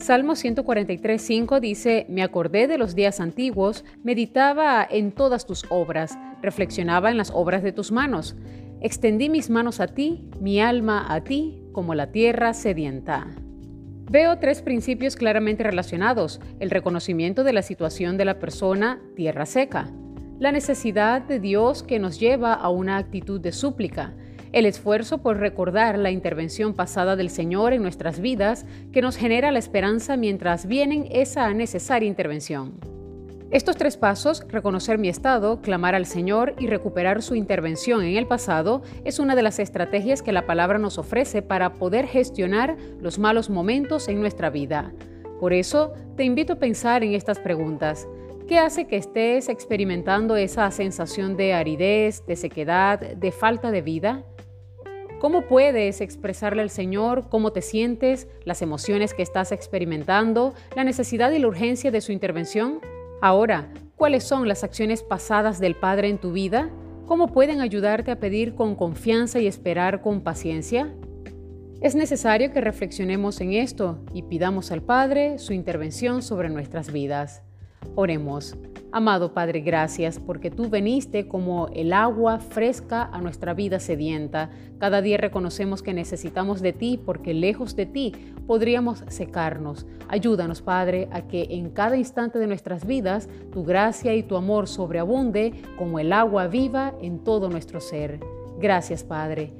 Salmo 143.5 dice, Me acordé de los días antiguos, meditaba en todas tus obras, reflexionaba en las obras de tus manos. Extendí mis manos a ti, mi alma a ti, como la tierra sedienta. Veo tres principios claramente relacionados. El reconocimiento de la situación de la persona, tierra seca. La necesidad de Dios que nos lleva a una actitud de súplica el esfuerzo por recordar la intervención pasada del Señor en nuestras vidas que nos genera la esperanza mientras vienen esa necesaria intervención. Estos tres pasos, reconocer mi estado, clamar al Señor y recuperar su intervención en el pasado, es una de las estrategias que la palabra nos ofrece para poder gestionar los malos momentos en nuestra vida. Por eso, te invito a pensar en estas preguntas. ¿Qué hace que estés experimentando esa sensación de aridez, de sequedad, de falta de vida? ¿Cómo puedes expresarle al Señor cómo te sientes, las emociones que estás experimentando, la necesidad y la urgencia de su intervención? Ahora, ¿cuáles son las acciones pasadas del Padre en tu vida? ¿Cómo pueden ayudarte a pedir con confianza y esperar con paciencia? Es necesario que reflexionemos en esto y pidamos al Padre su intervención sobre nuestras vidas. Oremos. Amado Padre, gracias porque tú veniste como el agua fresca a nuestra vida sedienta. Cada día reconocemos que necesitamos de ti porque lejos de ti podríamos secarnos. Ayúdanos, Padre, a que en cada instante de nuestras vidas tu gracia y tu amor sobreabunde como el agua viva en todo nuestro ser. Gracias, Padre.